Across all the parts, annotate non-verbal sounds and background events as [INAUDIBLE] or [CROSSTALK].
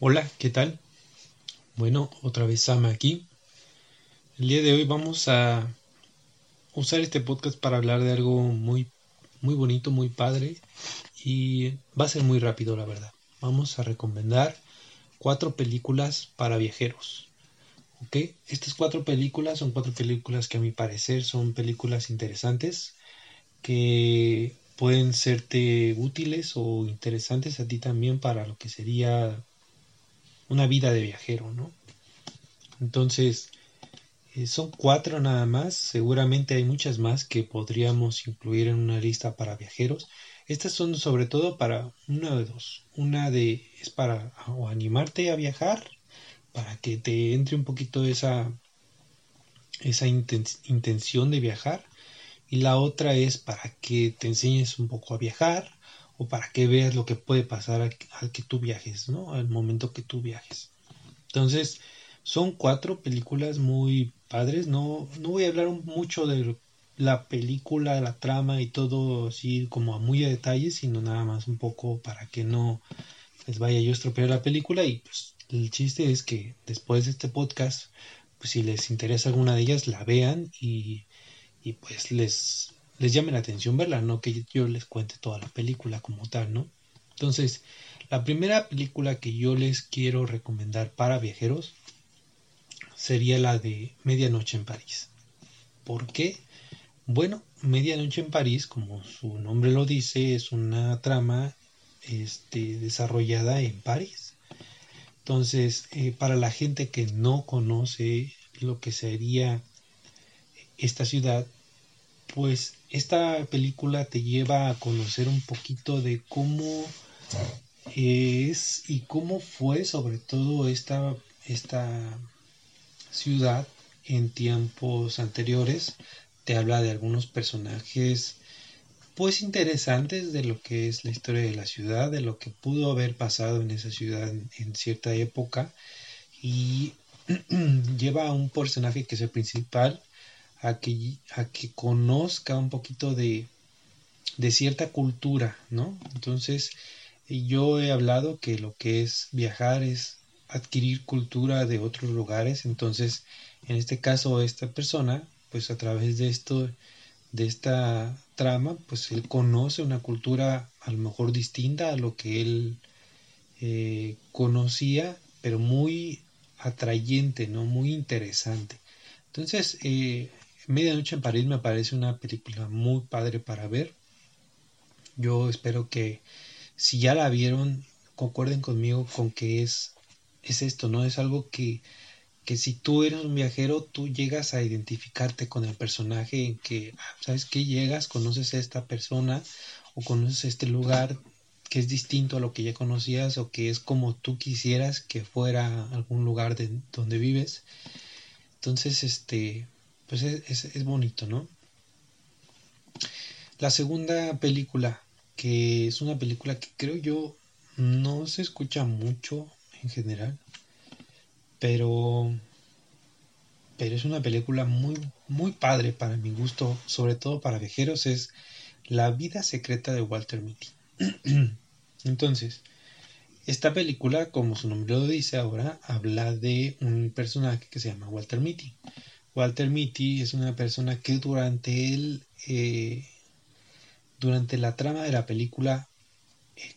Hola, ¿qué tal? Bueno, otra vez Sama aquí. El día de hoy vamos a usar este podcast para hablar de algo muy, muy bonito, muy padre y va a ser muy rápido, la verdad. Vamos a recomendar cuatro películas para viajeros. ¿Ok? Estas cuatro películas son cuatro películas que a mi parecer son películas interesantes que pueden serte útiles o interesantes a ti también para lo que sería una vida de viajero, ¿no? Entonces, eh, son cuatro nada más, seguramente hay muchas más que podríamos incluir en una lista para viajeros. Estas son sobre todo para una de dos. Una de es para o animarte a viajar, para que te entre un poquito esa, esa intención de viajar. Y la otra es para que te enseñes un poco a viajar o para que veas lo que puede pasar al, que tú viajes, ¿no? Al momento que tú viajes. Entonces, son cuatro películas muy padres. No, no voy a hablar mucho de la película, la trama y todo así como a muy a detalle, sino nada más un poco para que no les vaya yo estropear la película. Y pues el chiste es que después de este podcast, pues si les interesa alguna de ellas, la vean y, y pues les les llame la atención verla, no que yo les cuente toda la película como tal, ¿no? Entonces, la primera película que yo les quiero recomendar para viajeros sería la de Medianoche en París. ¿Por qué? Bueno, Medianoche en París, como su nombre lo dice, es una trama este, desarrollada en París. Entonces, eh, para la gente que no conoce lo que sería esta ciudad, pues esta película te lleva a conocer un poquito de cómo es y cómo fue sobre todo esta, esta ciudad en tiempos anteriores. Te habla de algunos personajes pues interesantes de lo que es la historia de la ciudad, de lo que pudo haber pasado en esa ciudad en cierta época y [CLEARS THROAT] lleva a un personaje que es el principal a que, a que conozca un poquito de, de cierta cultura, ¿no? Entonces, yo he hablado que lo que es viajar es adquirir cultura de otros lugares, entonces, en este caso, esta persona, pues a través de esto, de esta trama, pues él conoce una cultura a lo mejor distinta a lo que él eh, conocía, pero muy atrayente, ¿no? Muy interesante. Entonces, eh, Medianoche en París me parece una película muy padre para ver. Yo espero que si ya la vieron, concuerden conmigo con que es, es esto, ¿no? Es algo que, que si tú eres un viajero, tú llegas a identificarte con el personaje en que, ah, ¿sabes qué? Llegas, conoces a esta persona o conoces este lugar que es distinto a lo que ya conocías o que es como tú quisieras que fuera algún lugar de donde vives. Entonces, este, pues es, bonito, ¿no? La segunda película, que es una película que creo yo no se escucha mucho en general, pero pero es una película muy muy padre para mi gusto, sobre todo para viajeros es La vida secreta de Walter Mitty. [CLEARS THROAT] Entonces, esta película, como su nombre lo dice ahora, habla de un personaje que se llama Walter Mitty. Walter Mitty es una persona que durante el eh, durante la trama de la película eh,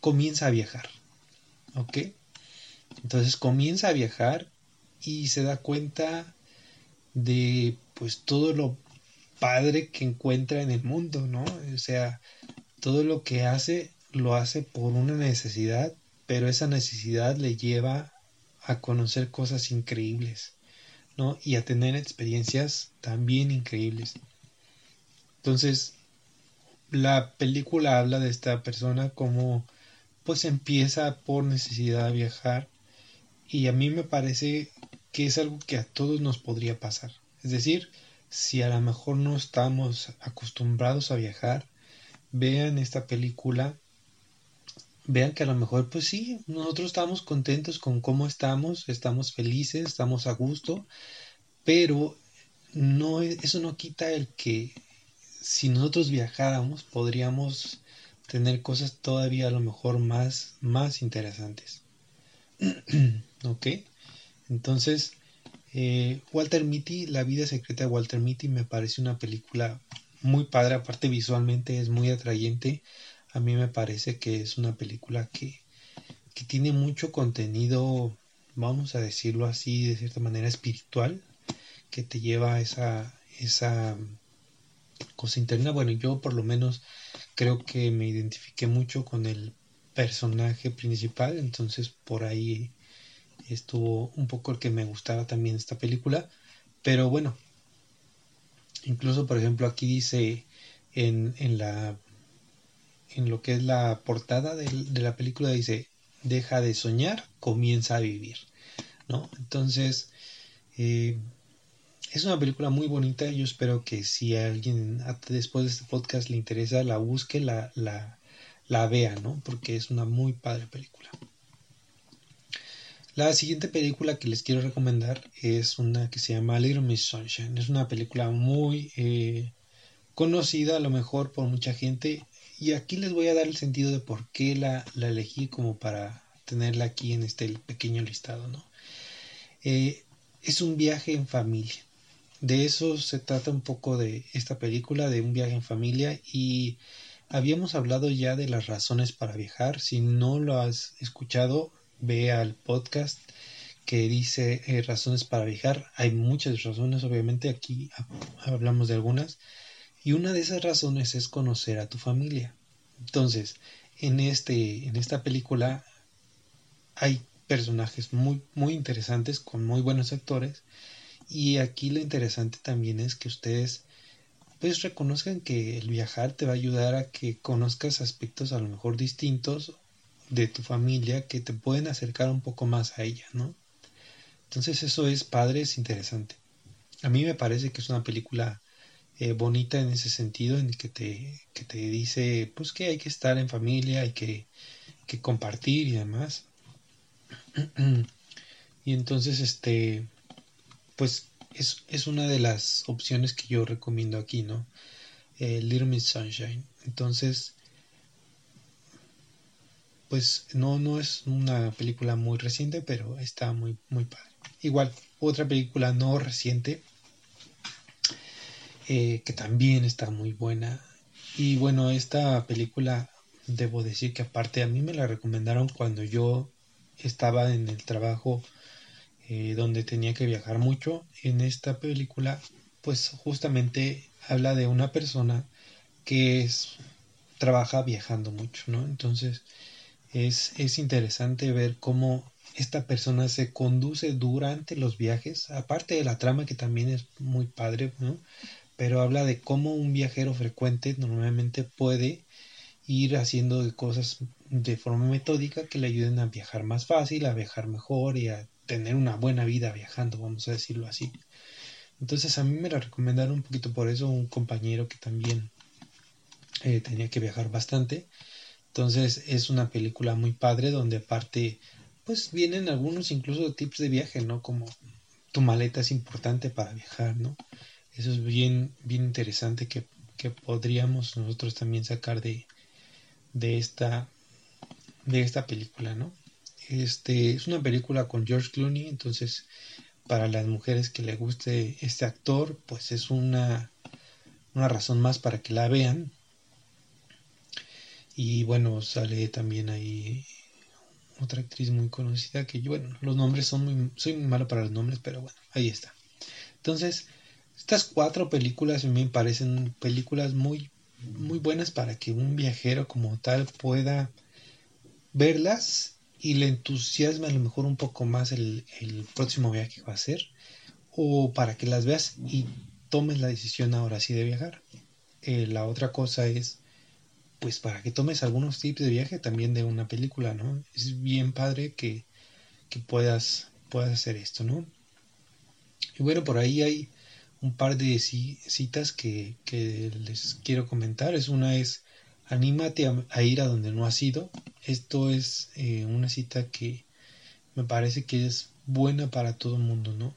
comienza a viajar, ¿ok? Entonces comienza a viajar y se da cuenta de pues todo lo padre que encuentra en el mundo, ¿no? O sea, todo lo que hace lo hace por una necesidad, pero esa necesidad le lleva a conocer cosas increíbles. Y a tener experiencias también increíbles. Entonces, la película habla de esta persona como pues empieza por necesidad de viajar y a mí me parece que es algo que a todos nos podría pasar. Es decir, si a lo mejor no estamos acostumbrados a viajar, vean esta película vean que a lo mejor, pues sí, nosotros estamos contentos con cómo estamos, estamos felices, estamos a gusto, pero no, eso no quita el que si nosotros viajáramos podríamos tener cosas todavía a lo mejor más, más interesantes. [CLEARS THROAT] ok, entonces eh, Walter Mitty, La vida secreta de Walter Mitty me parece una película muy padre, aparte visualmente es muy atrayente. A mí me parece que es una película que, que tiene mucho contenido, vamos a decirlo así, de cierta manera espiritual, que te lleva a esa, esa cosa interna. Bueno, yo por lo menos creo que me identifiqué mucho con el personaje principal, entonces por ahí estuvo un poco el que me gustaba también esta película, pero bueno, incluso por ejemplo aquí dice en, en la en lo que es la portada de, la película dice deja de soñar, comienza a vivir, ¿no? Entonces, eh, es una película muy bonita. Yo espero que si a alguien después de este podcast le interesa, la busque, la, la, vea, ¿no? Porque es una muy padre película. La siguiente película que les quiero recomendar es una que se llama Little Miss Sunshine. Es una película muy eh, conocida a lo mejor por mucha gente. Y aquí les voy a dar el sentido de por qué la, la elegí como para tenerla aquí en este pequeño listado, ¿no? Eh, es un viaje en familia de eso se trata un poco de esta película, de un viaje en familia y habíamos hablado ya de las razones para viajar. Si no lo has escuchado, ve al podcast que dice eh, razones para viajar. Hay muchas razones, obviamente aquí hablamos de algunas. Y una de esas razones es conocer a tu familia. Entonces, en, este, en esta película hay personajes muy, muy interesantes con muy buenos actores y aquí lo interesante también es que ustedes pues reconozcan que el viajar te va a ayudar a que conozcas aspectos a lo mejor distintos de tu familia que te pueden acercar un poco más a ella, ¿no? Entonces eso es padre, es interesante. A mí me parece que es una película eh, bonita en ese sentido, en que te, que te dice pues que hay que estar en familia, hay que, que compartir y demás. [CLEARS THROAT] y entonces este pues es, es, una de las opciones que yo recomiendo aquí, ¿no? Eh, Little Miss Sunshine. Entonces, pues no, no es una película muy reciente, pero está muy, muy padre. Igual, otra película no reciente, eh, que también está muy buena. Y bueno, esta película, debo decir que aparte a mí me la recomendaron cuando yo estaba en el trabajo eh, donde tenía que viajar mucho. En esta película, pues justamente habla de una persona que es, trabaja viajando mucho, ¿no? Entonces es, es interesante ver cómo esta persona se conduce durante los viajes, aparte de la trama que también es muy padre, ¿no? Pero habla de cómo un viajero frecuente normalmente puede ir haciendo cosas de forma metódica que le ayuden a viajar más fácil, a viajar mejor y a tener una buena vida viajando, vamos a decirlo así. Entonces a mí me la recomendaron un poquito por eso un compañero que también eh, tenía que viajar bastante. Entonces es una película muy padre donde aparte pues vienen algunos incluso tips de viaje, ¿no? Como tu maleta es importante para viajar, ¿no? Eso es bien, bien interesante que, que podríamos nosotros también sacar de, de esta de esta película, ¿no? Este es una película con George Clooney, entonces para las mujeres que le guste este actor, pues es una, una razón más para que la vean. Y bueno, sale también ahí otra actriz muy conocida que bueno, los nombres son muy, soy muy malo para los nombres, pero bueno, ahí está. Entonces, estas cuatro películas me parecen películas muy, muy buenas para que un viajero como tal pueda verlas y le entusiasma a lo mejor un poco más el, próximo viaje que va a hacer o para que las veas y tomes la decisión ahora sí de viajar. Eh, la otra cosa es pues para que tomes algunos tips de viaje también de una película, ¿no? Es bien padre que, que puedas, puedas hacer esto, ¿no? Y bueno, por ahí hay un par de citas que, les quiero comentar. Es una es Anímate a, ir a donde no has ido. Esto es eh, una cita que me parece que es buena para todo el mundo, ¿no?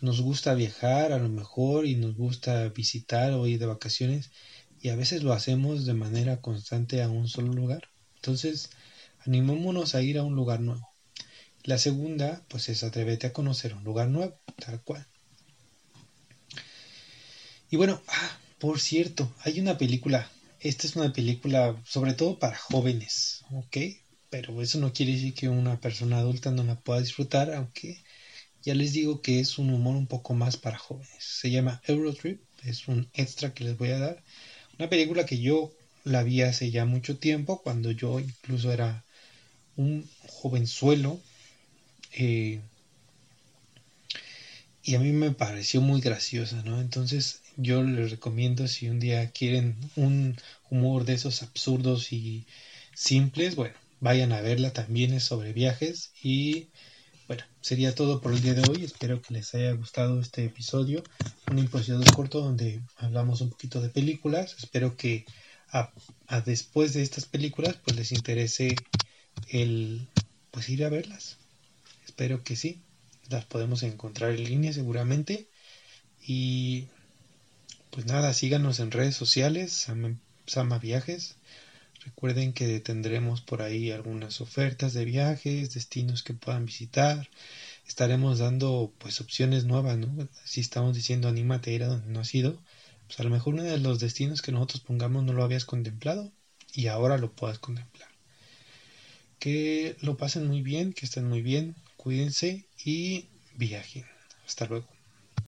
Nos gusta viajar a lo mejor y nos gusta visitar o ir de vacaciones y a veces lo hacemos de manera constante a un solo lugar. Entonces, animémonos a ir a un lugar nuevo. La segunda, pues es atrévete a conocer un lugar nuevo, tal cual. Y bueno, ah, por cierto, hay una película. Esta es una película sobre todo para jóvenes, ¿ok? Pero eso no quiere decir que una persona adulta no la pueda disfrutar, aunque ya les digo que es un humor un poco más para jóvenes. Se llama Eurotrip, es un extra que les voy a dar. Una película que yo la vi hace ya mucho tiempo, cuando yo incluso era un jovenzuelo. Eh, y a mí me pareció muy graciosa, ¿no? Entonces yo les recomiendo si un día quieren un humor de esos absurdos y simples, bueno, vayan a verla, también es sobre viajes y bueno, sería todo por el día de hoy, espero que les haya gustado este episodio, un episodio corto donde hablamos un poquito de películas, espero que a, después de estas películas pues les interese el pues ir a verlas, espero que sí las podemos encontrar en línea seguramente. Y pues nada, síganos en redes sociales, Sama, Viajes. Recuerden que tendremos por ahí algunas ofertas de viajes, destinos que puedan visitar. Estaremos dando pues opciones nuevas. Si estamos diciendo anímate a ir a donde no has ido, pues a lo mejor uno de los destinos que nosotros pongamos no lo habías contemplado y ahora lo puedas contemplar. Que lo pasen muy bien, que estén muy bien, cuídense y viajen. Hasta luego.